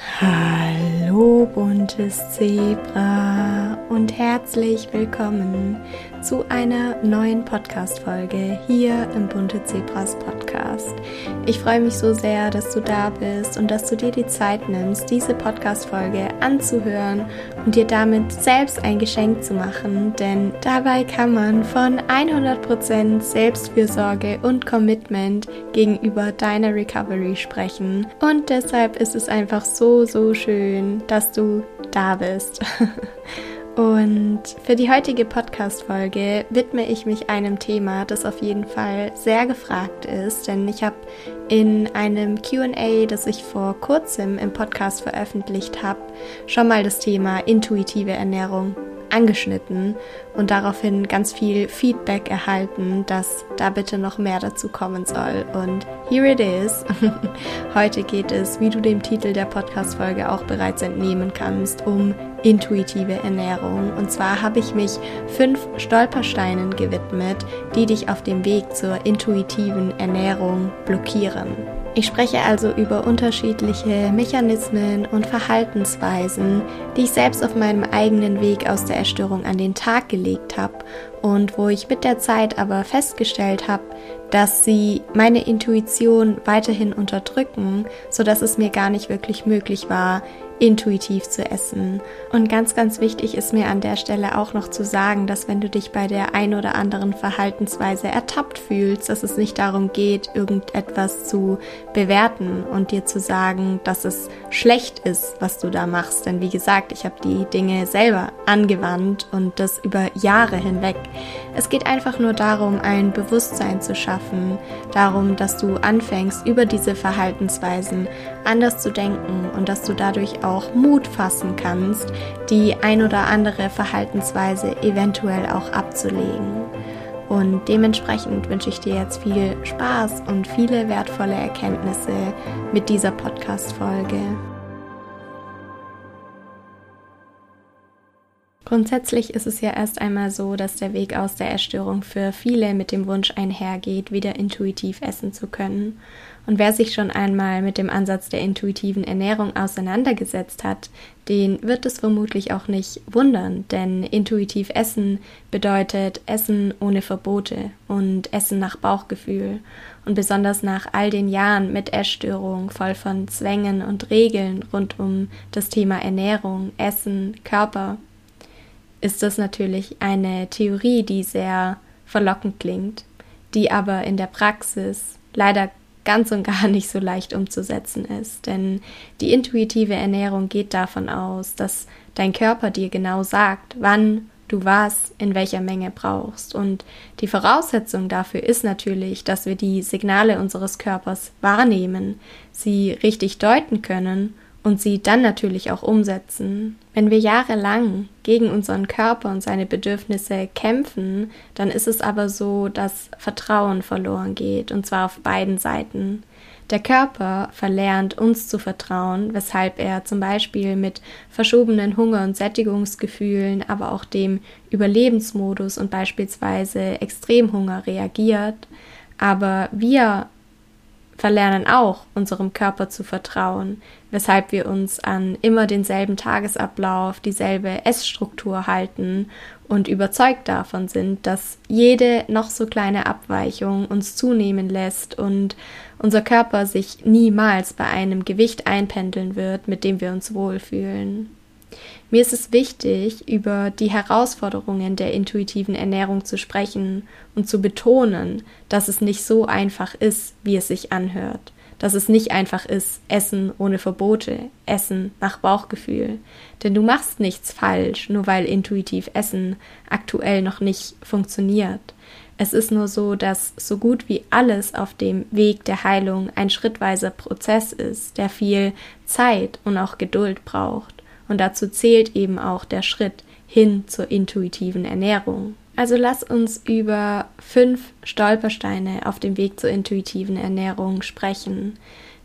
Hallo buntes Zebra und herzlich willkommen zu einer neuen Podcast-Folge hier im Bunte Zebras Podcast. Ich freue mich so sehr, dass du da bist und dass du dir die Zeit nimmst, diese Podcast-Folge anzuhören und dir damit selbst ein Geschenk zu machen, denn dabei kann man von 100% Selbstfürsorge und Commitment gegenüber deiner Recovery sprechen. Und deshalb ist es einfach so, so schön, dass du da bist. Und für die heutige Podcast-Folge widme ich mich einem Thema, das auf jeden Fall sehr gefragt ist, denn ich habe in einem QA, das ich vor kurzem im Podcast veröffentlicht habe, schon mal das Thema intuitive Ernährung angeschnitten und daraufhin ganz viel Feedback erhalten, dass da bitte noch mehr dazu kommen soll. Und here it is. Heute geht es, wie du dem Titel der Podcast-Folge auch bereits entnehmen kannst, um intuitive Ernährung. Und zwar habe ich mich fünf Stolpersteinen gewidmet, die dich auf dem Weg zur intuitiven Ernährung blockieren. Ich spreche also über unterschiedliche Mechanismen und Verhaltensweisen, die ich selbst auf meinem eigenen Weg aus der Erstörung an den Tag gelegt habe und wo ich mit der Zeit aber festgestellt habe, dass sie meine Intuition weiterhin unterdrücken, sodass es mir gar nicht wirklich möglich war, intuitiv zu essen. Und ganz, ganz wichtig ist mir an der Stelle auch noch zu sagen, dass wenn du dich bei der ein oder anderen Verhaltensweise ertappt fühlst, dass es nicht darum geht, irgendetwas zu bewerten und dir zu sagen, dass es schlecht ist, was du da machst. Denn wie gesagt, ich habe die Dinge selber angewandt und das über Jahre hinweg. Es geht einfach nur darum, ein Bewusstsein zu schaffen, darum, dass du anfängst, über diese Verhaltensweisen anders zu denken und dass du dadurch auch Mut fassen kannst, die ein oder andere Verhaltensweise eventuell auch abzulegen. Und dementsprechend wünsche ich dir jetzt viel Spaß und viele wertvolle Erkenntnisse mit dieser Podcast-Folge. Grundsätzlich ist es ja erst einmal so, dass der Weg aus der Essstörung für viele mit dem Wunsch einhergeht, wieder intuitiv essen zu können. Und wer sich schon einmal mit dem Ansatz der intuitiven Ernährung auseinandergesetzt hat, den wird es vermutlich auch nicht wundern, denn intuitiv Essen bedeutet Essen ohne Verbote und Essen nach Bauchgefühl. Und besonders nach all den Jahren mit Essstörung, voll von Zwängen und Regeln rund um das Thema Ernährung, Essen, Körper, ist das natürlich eine Theorie, die sehr verlockend klingt, die aber in der Praxis leider ganz und gar nicht so leicht umzusetzen ist. Denn die intuitive Ernährung geht davon aus, dass dein Körper dir genau sagt, wann du was in welcher Menge brauchst. Und die Voraussetzung dafür ist natürlich, dass wir die Signale unseres Körpers wahrnehmen, sie richtig deuten können und sie dann natürlich auch umsetzen. Wenn wir jahrelang gegen unseren Körper und seine Bedürfnisse kämpfen, dann ist es aber so, dass Vertrauen verloren geht, und zwar auf beiden Seiten. Der Körper verlernt uns zu vertrauen, weshalb er zum Beispiel mit verschobenen Hunger- und Sättigungsgefühlen, aber auch dem Überlebensmodus und beispielsweise Extremhunger reagiert. Aber wir verlernen auch, unserem Körper zu vertrauen, weshalb wir uns an immer denselben Tagesablauf, dieselbe Essstruktur halten und überzeugt davon sind, dass jede noch so kleine Abweichung uns zunehmen lässt und unser Körper sich niemals bei einem Gewicht einpendeln wird, mit dem wir uns wohlfühlen. Mir ist es wichtig, über die Herausforderungen der intuitiven Ernährung zu sprechen und zu betonen, dass es nicht so einfach ist, wie es sich anhört. Dass es nicht einfach ist, Essen ohne Verbote, Essen nach Bauchgefühl. Denn du machst nichts falsch, nur weil intuitiv Essen aktuell noch nicht funktioniert. Es ist nur so, dass so gut wie alles auf dem Weg der Heilung ein schrittweiser Prozess ist, der viel Zeit und auch Geduld braucht. Und dazu zählt eben auch der Schritt hin zur intuitiven Ernährung. Also lass uns über fünf Stolpersteine auf dem Weg zur intuitiven Ernährung sprechen.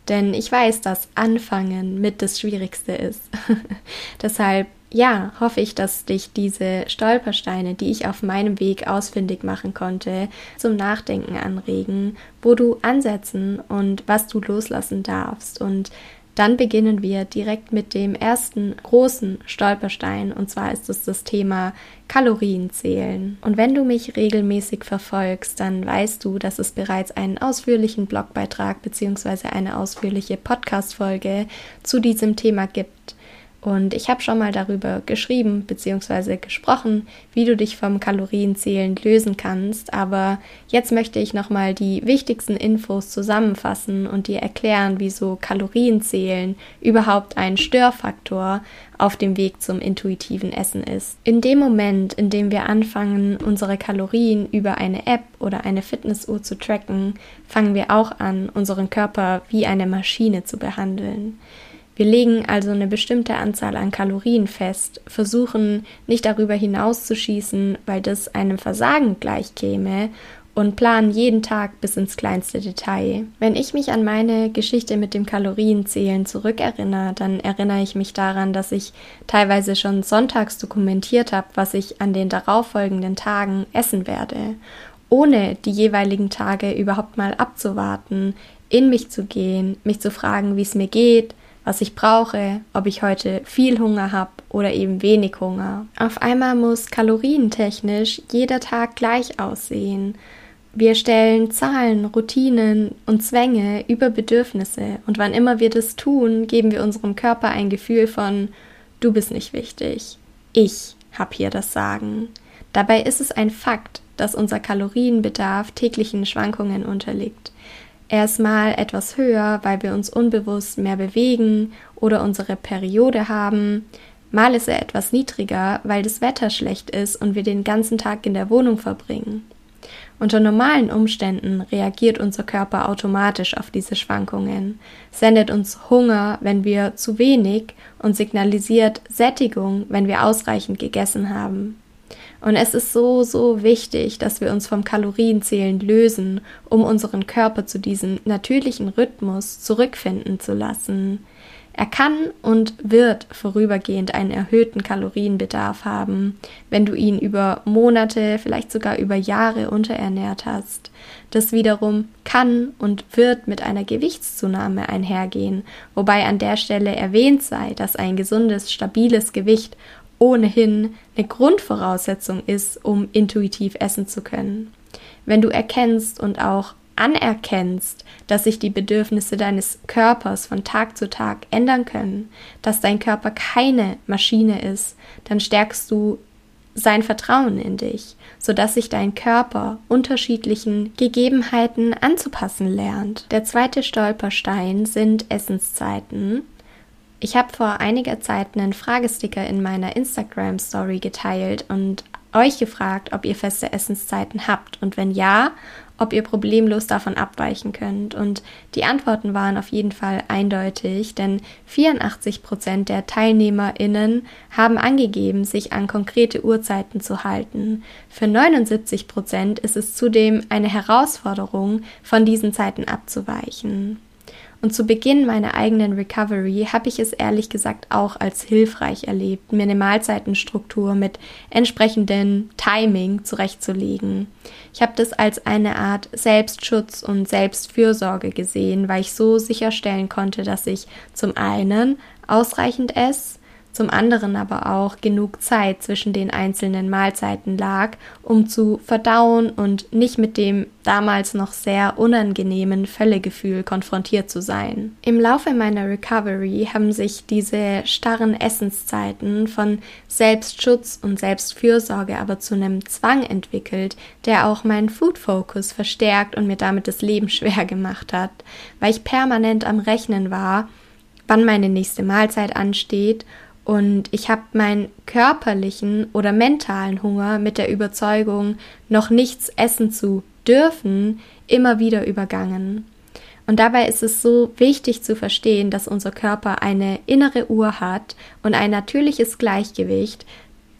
Denn ich weiß, dass Anfangen mit das Schwierigste ist. Deshalb, ja, hoffe ich, dass dich diese Stolpersteine, die ich auf meinem Weg ausfindig machen konnte, zum Nachdenken anregen, wo du ansetzen und was du loslassen darfst und dann beginnen wir direkt mit dem ersten großen Stolperstein und zwar ist es das Thema Kalorien zählen. Und wenn du mich regelmäßig verfolgst, dann weißt du, dass es bereits einen ausführlichen Blogbeitrag bzw. eine ausführliche Podcast-Folge zu diesem Thema gibt. Und ich habe schon mal darüber geschrieben bzw. gesprochen, wie du dich vom Kalorienzählen lösen kannst. Aber jetzt möchte ich nochmal die wichtigsten Infos zusammenfassen und dir erklären, wieso Kalorienzählen überhaupt ein Störfaktor auf dem Weg zum intuitiven Essen ist. In dem Moment, in dem wir anfangen, unsere Kalorien über eine App oder eine Fitnessuhr zu tracken, fangen wir auch an, unseren Körper wie eine Maschine zu behandeln. Wir legen also eine bestimmte Anzahl an Kalorien fest, versuchen nicht darüber hinaus zu schießen, weil das einem Versagen gleichkäme und planen jeden Tag bis ins kleinste Detail. Wenn ich mich an meine Geschichte mit dem Kalorienzählen zurückerinnere, dann erinnere ich mich daran, dass ich teilweise schon sonntags dokumentiert habe, was ich an den darauffolgenden Tagen essen werde, ohne die jeweiligen Tage überhaupt mal abzuwarten, in mich zu gehen, mich zu fragen, wie es mir geht, was ich brauche, ob ich heute viel Hunger habe oder eben wenig Hunger. Auf einmal muss kalorientechnisch jeder Tag gleich aussehen. Wir stellen Zahlen, Routinen und Zwänge über Bedürfnisse und wann immer wir das tun, geben wir unserem Körper ein Gefühl von du bist nicht wichtig. Ich habe hier das Sagen. Dabei ist es ein Fakt, dass unser Kalorienbedarf täglichen Schwankungen unterliegt. Er ist mal etwas höher, weil wir uns unbewusst mehr bewegen oder unsere Periode haben. Mal ist er etwas niedriger, weil das Wetter schlecht ist und wir den ganzen Tag in der Wohnung verbringen. Unter normalen Umständen reagiert unser Körper automatisch auf diese Schwankungen, sendet uns Hunger, wenn wir zu wenig und signalisiert Sättigung, wenn wir ausreichend gegessen haben. Und es ist so, so wichtig, dass wir uns vom Kalorienzählen lösen, um unseren Körper zu diesem natürlichen Rhythmus zurückfinden zu lassen. Er kann und wird vorübergehend einen erhöhten Kalorienbedarf haben, wenn du ihn über Monate, vielleicht sogar über Jahre unterernährt hast. Das wiederum kann und wird mit einer Gewichtszunahme einhergehen, wobei an der Stelle erwähnt sei, dass ein gesundes, stabiles Gewicht ohnehin eine Grundvoraussetzung ist, um intuitiv essen zu können. Wenn du erkennst und auch anerkennst, dass sich die Bedürfnisse deines Körpers von Tag zu Tag ändern können, dass dein Körper keine Maschine ist, dann stärkst du sein Vertrauen in dich, sodass sich dein Körper unterschiedlichen Gegebenheiten anzupassen lernt. Der zweite Stolperstein sind Essenszeiten. Ich habe vor einiger Zeit einen Fragesticker in meiner Instagram Story geteilt und euch gefragt, ob ihr feste Essenszeiten habt und wenn ja, ob ihr problemlos davon abweichen könnt. Und die Antworten waren auf jeden Fall eindeutig, denn 84 Prozent der TeilnehmerInnen haben angegeben, sich an konkrete Uhrzeiten zu halten. Für 79 Prozent ist es zudem eine Herausforderung, von diesen Zeiten abzuweichen. Und zu Beginn meiner eigenen Recovery habe ich es ehrlich gesagt auch als hilfreich erlebt, mir eine Mahlzeitenstruktur mit entsprechendem Timing zurechtzulegen. Ich habe das als eine Art Selbstschutz und Selbstfürsorge gesehen, weil ich so sicherstellen konnte, dass ich zum einen ausreichend esse, zum anderen aber auch genug Zeit zwischen den einzelnen Mahlzeiten lag, um zu verdauen und nicht mit dem damals noch sehr unangenehmen Völlegefühl konfrontiert zu sein. Im Laufe meiner Recovery haben sich diese starren Essenszeiten von Selbstschutz und Selbstfürsorge aber zu einem Zwang entwickelt, der auch meinen Food Focus verstärkt und mir damit das Leben schwer gemacht hat, weil ich permanent am Rechnen war, wann meine nächste Mahlzeit ansteht und ich habe meinen körperlichen oder mentalen Hunger mit der Überzeugung, noch nichts essen zu dürfen, immer wieder übergangen. Und dabei ist es so wichtig zu verstehen, dass unser Körper eine innere Uhr hat und ein natürliches Gleichgewicht,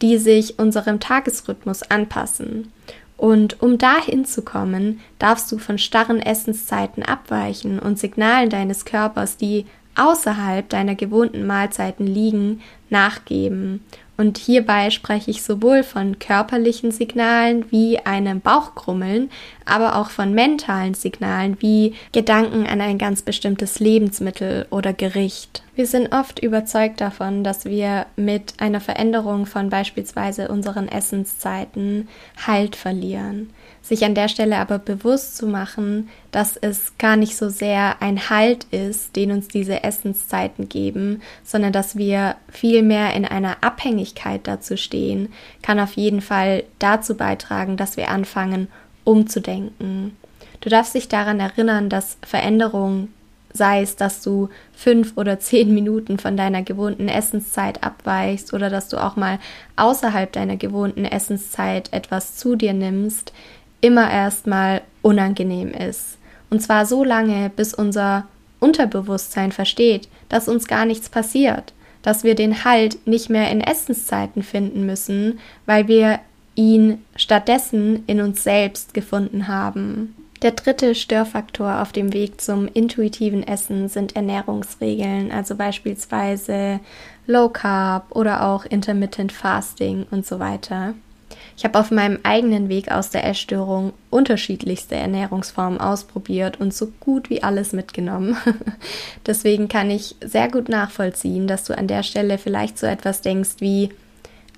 die sich unserem Tagesrhythmus anpassen. Und um dahin zu kommen, darfst du von starren Essenszeiten abweichen und Signalen deines Körpers, die außerhalb deiner gewohnten Mahlzeiten liegen, nachgeben Und hierbei spreche ich sowohl von körperlichen Signalen wie einem Bauchkrummeln, aber auch von mentalen Signalen wie Gedanken an ein ganz bestimmtes Lebensmittel oder Gericht. Wir sind oft überzeugt davon, dass wir mit einer Veränderung von beispielsweise unseren Essenszeiten Halt verlieren. Sich an der Stelle aber bewusst zu machen, dass es gar nicht so sehr ein Halt ist, den uns diese Essenszeiten geben, sondern dass wir viel mehr in einer Abhängigkeit dazu stehen, kann auf jeden Fall dazu beitragen, dass wir anfangen, umzudenken. Du darfst dich daran erinnern, dass Veränderung, sei es, dass du fünf oder zehn Minuten von deiner gewohnten Essenszeit abweichst oder dass du auch mal außerhalb deiner gewohnten Essenszeit etwas zu dir nimmst, immer erstmal unangenehm ist. Und zwar so lange, bis unser Unterbewusstsein versteht, dass uns gar nichts passiert, dass wir den Halt nicht mehr in Essenszeiten finden müssen, weil wir ihn stattdessen in uns selbst gefunden haben. Der dritte Störfaktor auf dem Weg zum intuitiven Essen sind Ernährungsregeln, also beispielsweise Low Carb oder auch Intermittent Fasting und so weiter. Ich habe auf meinem eigenen Weg aus der Essstörung unterschiedlichste Ernährungsformen ausprobiert und so gut wie alles mitgenommen. Deswegen kann ich sehr gut nachvollziehen, dass du an der Stelle vielleicht so etwas denkst wie,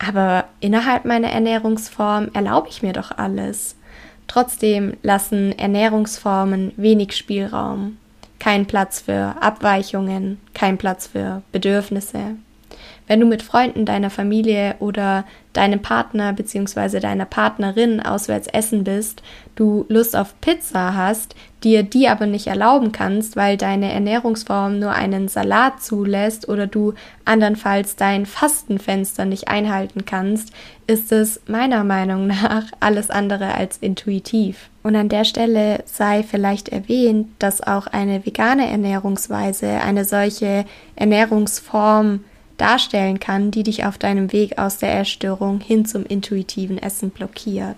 aber innerhalb meiner Ernährungsform erlaube ich mir doch alles. Trotzdem lassen Ernährungsformen wenig Spielraum, kein Platz für Abweichungen, kein Platz für Bedürfnisse. Wenn du mit Freunden deiner Familie oder deinem Partner bzw. deiner Partnerin auswärts essen bist, du Lust auf Pizza hast, dir die aber nicht erlauben kannst, weil deine Ernährungsform nur einen Salat zulässt oder du andernfalls dein Fastenfenster nicht einhalten kannst, ist es meiner Meinung nach alles andere als intuitiv. Und an der Stelle sei vielleicht erwähnt, dass auch eine vegane Ernährungsweise eine solche Ernährungsform darstellen kann, die dich auf deinem Weg aus der Essstörung hin zum intuitiven Essen blockiert.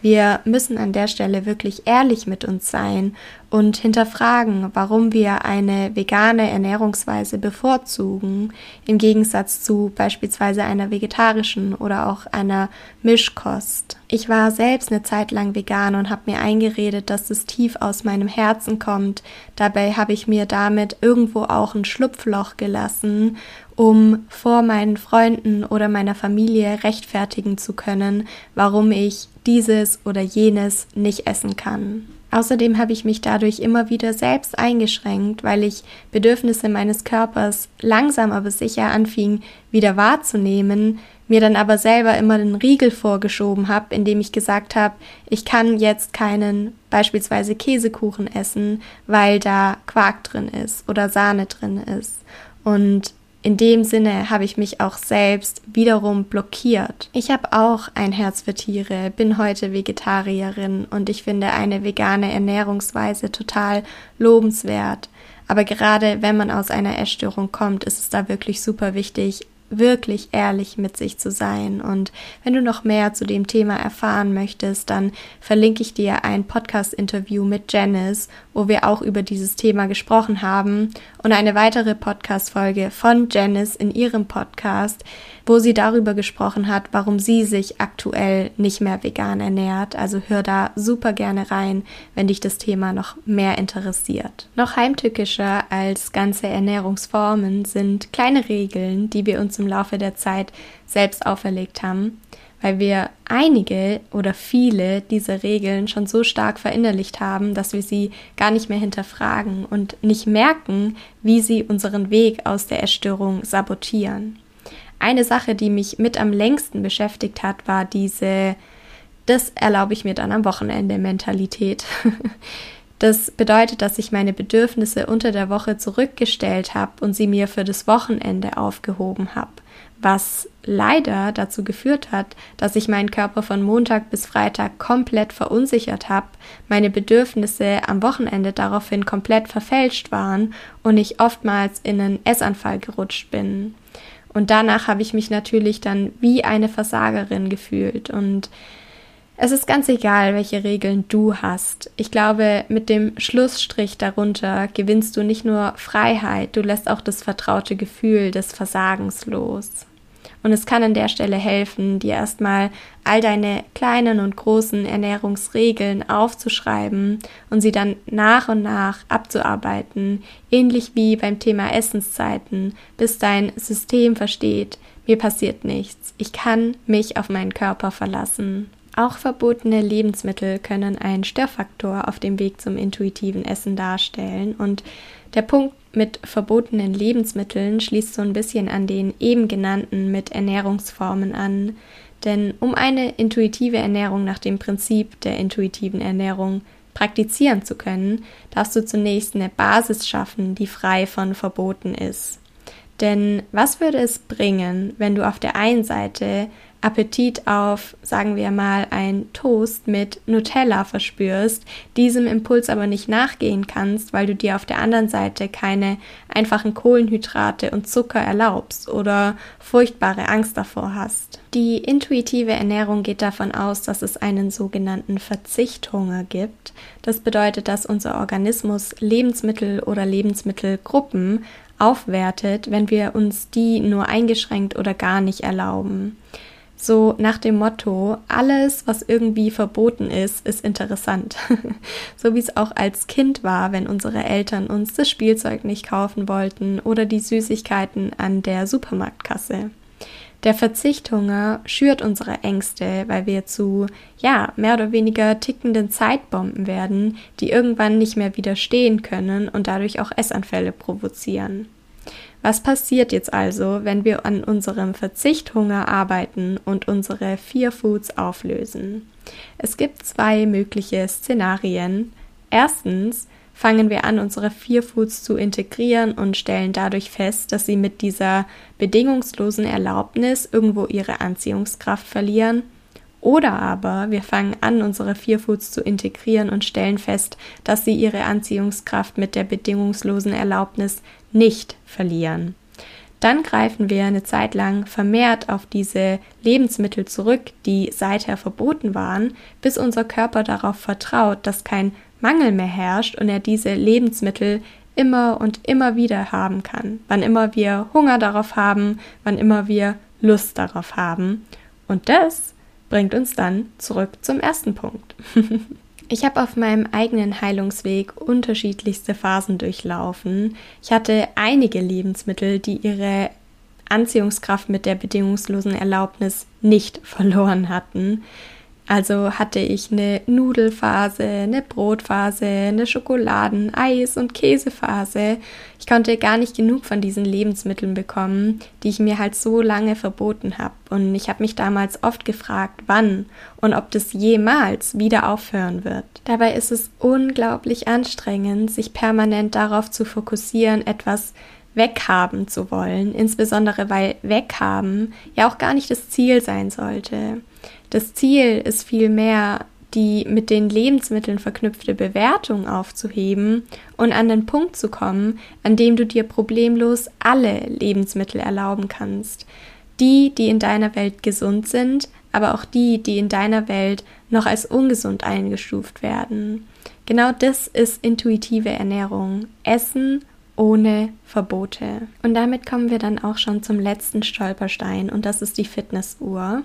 Wir müssen an der Stelle wirklich ehrlich mit uns sein und hinterfragen, warum wir eine vegane Ernährungsweise bevorzugen, im Gegensatz zu beispielsweise einer vegetarischen oder auch einer Mischkost. Ich war selbst eine Zeit lang vegan und habe mir eingeredet, dass es tief aus meinem Herzen kommt. Dabei habe ich mir damit irgendwo auch ein Schlupfloch gelassen um vor meinen Freunden oder meiner Familie rechtfertigen zu können, warum ich dieses oder jenes nicht essen kann. Außerdem habe ich mich dadurch immer wieder selbst eingeschränkt, weil ich Bedürfnisse meines Körpers langsam aber sicher anfing wieder wahrzunehmen, mir dann aber selber immer den Riegel vorgeschoben habe, indem ich gesagt habe, ich kann jetzt keinen beispielsweise Käsekuchen essen, weil da Quark drin ist oder Sahne drin ist. Und in dem Sinne habe ich mich auch selbst wiederum blockiert. Ich habe auch ein Herz für Tiere, bin heute Vegetarierin und ich finde eine vegane Ernährungsweise total lobenswert. Aber gerade wenn man aus einer Essstörung kommt, ist es da wirklich super wichtig, wirklich ehrlich mit sich zu sein. Und wenn du noch mehr zu dem Thema erfahren möchtest, dann verlinke ich dir ein Podcast-Interview mit Janice, wo wir auch über dieses Thema gesprochen haben und eine weitere Podcast-Folge von Janice in ihrem Podcast, wo sie darüber gesprochen hat, warum sie sich aktuell nicht mehr vegan ernährt. Also hör da super gerne rein, wenn dich das Thema noch mehr interessiert. Noch heimtückischer als ganze Ernährungsformen sind kleine Regeln, die wir uns im Laufe der Zeit selbst auferlegt haben, weil wir einige oder viele dieser Regeln schon so stark verinnerlicht haben, dass wir sie gar nicht mehr hinterfragen und nicht merken, wie sie unseren Weg aus der Erstörung sabotieren. Eine Sache, die mich mit am längsten beschäftigt hat, war diese, das erlaube ich mir dann am Wochenende Mentalität. Das bedeutet, dass ich meine Bedürfnisse unter der Woche zurückgestellt habe und sie mir für das Wochenende aufgehoben habe, was leider dazu geführt hat, dass ich meinen Körper von Montag bis Freitag komplett verunsichert habe, meine Bedürfnisse am Wochenende daraufhin komplett verfälscht waren und ich oftmals in einen Essanfall gerutscht bin. Und danach habe ich mich natürlich dann wie eine Versagerin gefühlt. Und es ist ganz egal, welche Regeln du hast. Ich glaube, mit dem Schlussstrich darunter gewinnst du nicht nur Freiheit, du lässt auch das vertraute Gefühl des Versagens los. Und es kann an der Stelle helfen, dir erstmal all deine kleinen und großen Ernährungsregeln aufzuschreiben und sie dann nach und nach abzuarbeiten, ähnlich wie beim Thema Essenszeiten, bis dein System versteht, mir passiert nichts, ich kann mich auf meinen Körper verlassen. Auch verbotene Lebensmittel können einen Störfaktor auf dem Weg zum intuitiven Essen darstellen und der Punkt mit verbotenen Lebensmitteln schließt so ein bisschen an den eben genannten mit Ernährungsformen an. Denn um eine intuitive Ernährung nach dem Prinzip der intuitiven Ernährung praktizieren zu können, darfst du zunächst eine Basis schaffen, die frei von Verboten ist. Denn was würde es bringen, wenn du auf der einen Seite Appetit auf, sagen wir mal, ein Toast mit Nutella verspürst, diesem Impuls aber nicht nachgehen kannst, weil du dir auf der anderen Seite keine einfachen Kohlenhydrate und Zucker erlaubst oder furchtbare Angst davor hast. Die intuitive Ernährung geht davon aus, dass es einen sogenannten Verzichthunger gibt. Das bedeutet, dass unser Organismus Lebensmittel oder Lebensmittelgruppen aufwertet, wenn wir uns die nur eingeschränkt oder gar nicht erlauben. So nach dem Motto, alles, was irgendwie verboten ist, ist interessant. so wie es auch als Kind war, wenn unsere Eltern uns das Spielzeug nicht kaufen wollten oder die Süßigkeiten an der Supermarktkasse. Der Verzichthunger schürt unsere Ängste, weil wir zu, ja, mehr oder weniger tickenden Zeitbomben werden, die irgendwann nicht mehr widerstehen können und dadurch auch Essanfälle provozieren. Was passiert jetzt also, wenn wir an unserem Verzichthunger arbeiten und unsere vier Foods auflösen? Es gibt zwei mögliche Szenarien. Erstens fangen wir an, unsere vier Foods zu integrieren und stellen dadurch fest, dass sie mit dieser bedingungslosen Erlaubnis irgendwo ihre Anziehungskraft verlieren. Oder aber wir fangen an, unsere vier Foods zu integrieren und stellen fest, dass sie ihre Anziehungskraft mit der bedingungslosen Erlaubnis nicht verlieren. Dann greifen wir eine Zeit lang vermehrt auf diese Lebensmittel zurück, die seither verboten waren, bis unser Körper darauf vertraut, dass kein Mangel mehr herrscht und er diese Lebensmittel immer und immer wieder haben kann, wann immer wir Hunger darauf haben, wann immer wir Lust darauf haben. Und das bringt uns dann zurück zum ersten Punkt. Ich habe auf meinem eigenen Heilungsweg unterschiedlichste Phasen durchlaufen. Ich hatte einige Lebensmittel, die ihre Anziehungskraft mit der bedingungslosen Erlaubnis nicht verloren hatten. Also hatte ich eine Nudelphase, eine Brotphase, eine Schokoladen-, Eis- und Käsephase. Ich konnte gar nicht genug von diesen Lebensmitteln bekommen, die ich mir halt so lange verboten habe. Und ich habe mich damals oft gefragt, wann und ob das jemals wieder aufhören wird. Dabei ist es unglaublich anstrengend, sich permanent darauf zu fokussieren, etwas weghaben zu wollen, insbesondere weil weghaben ja auch gar nicht das Ziel sein sollte. Das Ziel ist vielmehr, die mit den Lebensmitteln verknüpfte Bewertung aufzuheben und an den Punkt zu kommen, an dem du dir problemlos alle Lebensmittel erlauben kannst. Die, die in deiner Welt gesund sind, aber auch die, die in deiner Welt noch als ungesund eingestuft werden. Genau das ist intuitive Ernährung. Essen ohne Verbote. Und damit kommen wir dann auch schon zum letzten Stolperstein und das ist die Fitnessuhr.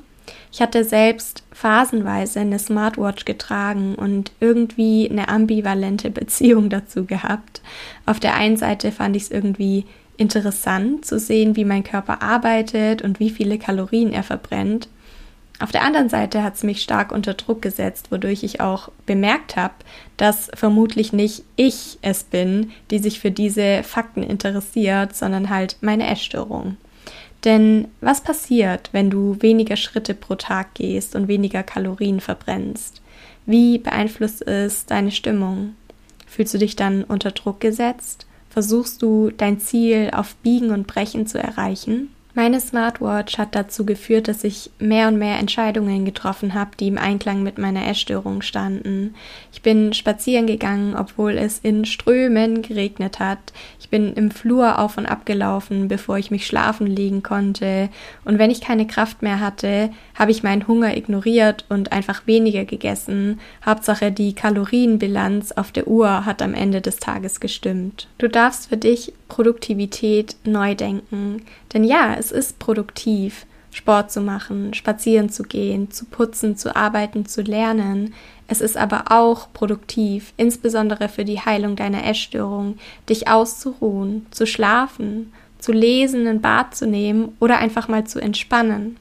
Ich hatte selbst phasenweise eine Smartwatch getragen und irgendwie eine ambivalente Beziehung dazu gehabt. Auf der einen Seite fand ich es irgendwie interessant zu sehen, wie mein Körper arbeitet und wie viele Kalorien er verbrennt. Auf der anderen Seite hat es mich stark unter Druck gesetzt, wodurch ich auch bemerkt habe, dass vermutlich nicht ich es bin, die sich für diese Fakten interessiert, sondern halt meine Essstörung. Denn was passiert, wenn du weniger Schritte pro Tag gehst und weniger Kalorien verbrennst? Wie beeinflusst es deine Stimmung? Fühlst du dich dann unter Druck gesetzt? Versuchst du dein Ziel auf Biegen und Brechen zu erreichen? Meine Smartwatch hat dazu geführt, dass ich mehr und mehr Entscheidungen getroffen habe, die im Einklang mit meiner Essstörung standen. Ich bin spazieren gegangen, obwohl es in Strömen geregnet hat. Ich bin im Flur auf und ab gelaufen, bevor ich mich schlafen legen konnte. Und wenn ich keine Kraft mehr hatte, habe ich meinen Hunger ignoriert und einfach weniger gegessen. Hauptsache die Kalorienbilanz auf der Uhr hat am Ende des Tages gestimmt. Du darfst für dich Produktivität neu denken. Denn ja, es ist produktiv, Sport zu machen, spazieren zu gehen, zu putzen, zu arbeiten, zu lernen. Es ist aber auch produktiv, insbesondere für die Heilung deiner Essstörung, dich auszuruhen, zu schlafen, zu lesen, ein Bad zu nehmen oder einfach mal zu entspannen.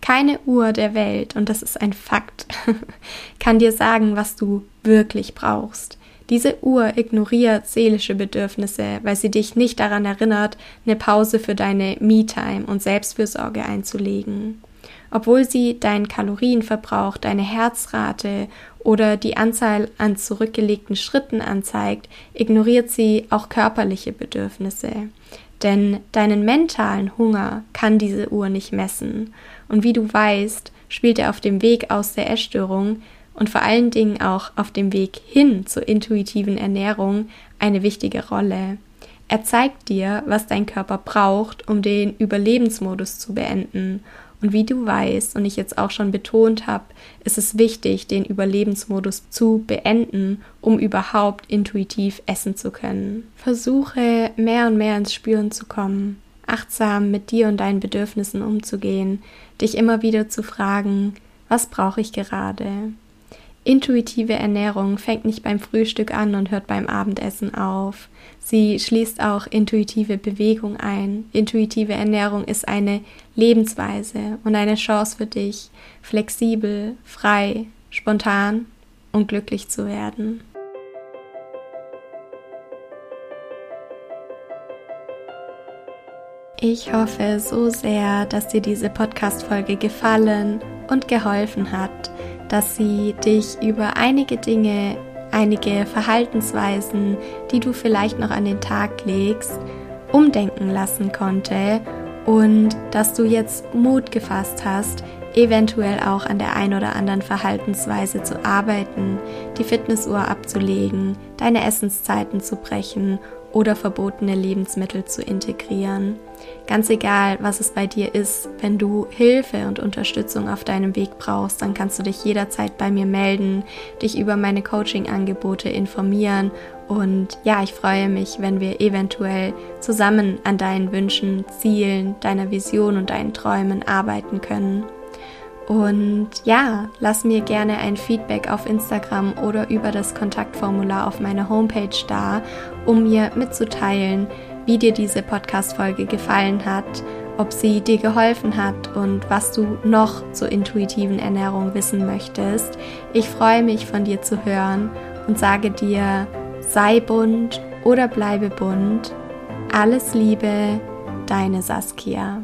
Keine Uhr der Welt, und das ist ein Fakt, kann dir sagen, was du wirklich brauchst. Diese Uhr ignoriert seelische Bedürfnisse, weil sie dich nicht daran erinnert, eine Pause für deine Me-Time und Selbstfürsorge einzulegen. Obwohl sie deinen Kalorienverbrauch, deine Herzrate oder die Anzahl an zurückgelegten Schritten anzeigt, ignoriert sie auch körperliche Bedürfnisse. Denn deinen mentalen Hunger kann diese Uhr nicht messen. Und wie du weißt, spielt er auf dem Weg aus der Essstörung und vor allen Dingen auch auf dem Weg hin zur intuitiven Ernährung eine wichtige Rolle. Er zeigt dir, was dein Körper braucht, um den Überlebensmodus zu beenden. Und wie du weißt und ich jetzt auch schon betont habe, ist es wichtig, den Überlebensmodus zu beenden, um überhaupt intuitiv essen zu können. Versuche mehr und mehr ins Spüren zu kommen, achtsam mit dir und deinen Bedürfnissen umzugehen, dich immer wieder zu fragen, was brauche ich gerade? Intuitive Ernährung fängt nicht beim Frühstück an und hört beim Abendessen auf. Sie schließt auch intuitive Bewegung ein. Intuitive Ernährung ist eine Lebensweise und eine Chance für dich, flexibel, frei, spontan und glücklich zu werden. Ich hoffe so sehr, dass dir diese Podcast-Folge gefallen und geholfen hat dass sie dich über einige Dinge, einige Verhaltensweisen, die du vielleicht noch an den Tag legst, umdenken lassen konnte und dass du jetzt Mut gefasst hast, eventuell auch an der ein oder anderen Verhaltensweise zu arbeiten, die Fitnessuhr abzulegen, deine Essenszeiten zu brechen oder verbotene Lebensmittel zu integrieren. Ganz egal, was es bei dir ist, wenn du Hilfe und Unterstützung auf deinem Weg brauchst, dann kannst du dich jederzeit bei mir melden, dich über meine Coaching-Angebote informieren und ja, ich freue mich, wenn wir eventuell zusammen an deinen Wünschen, Zielen, deiner Vision und deinen Träumen arbeiten können. Und ja, lass mir gerne ein Feedback auf Instagram oder über das Kontaktformular auf meiner Homepage da, um mir mitzuteilen, wie dir diese Podcast-Folge gefallen hat, ob sie dir geholfen hat und was du noch zur intuitiven Ernährung wissen möchtest. Ich freue mich von dir zu hören und sage dir, sei bunt oder bleibe bunt. Alles Liebe, deine Saskia.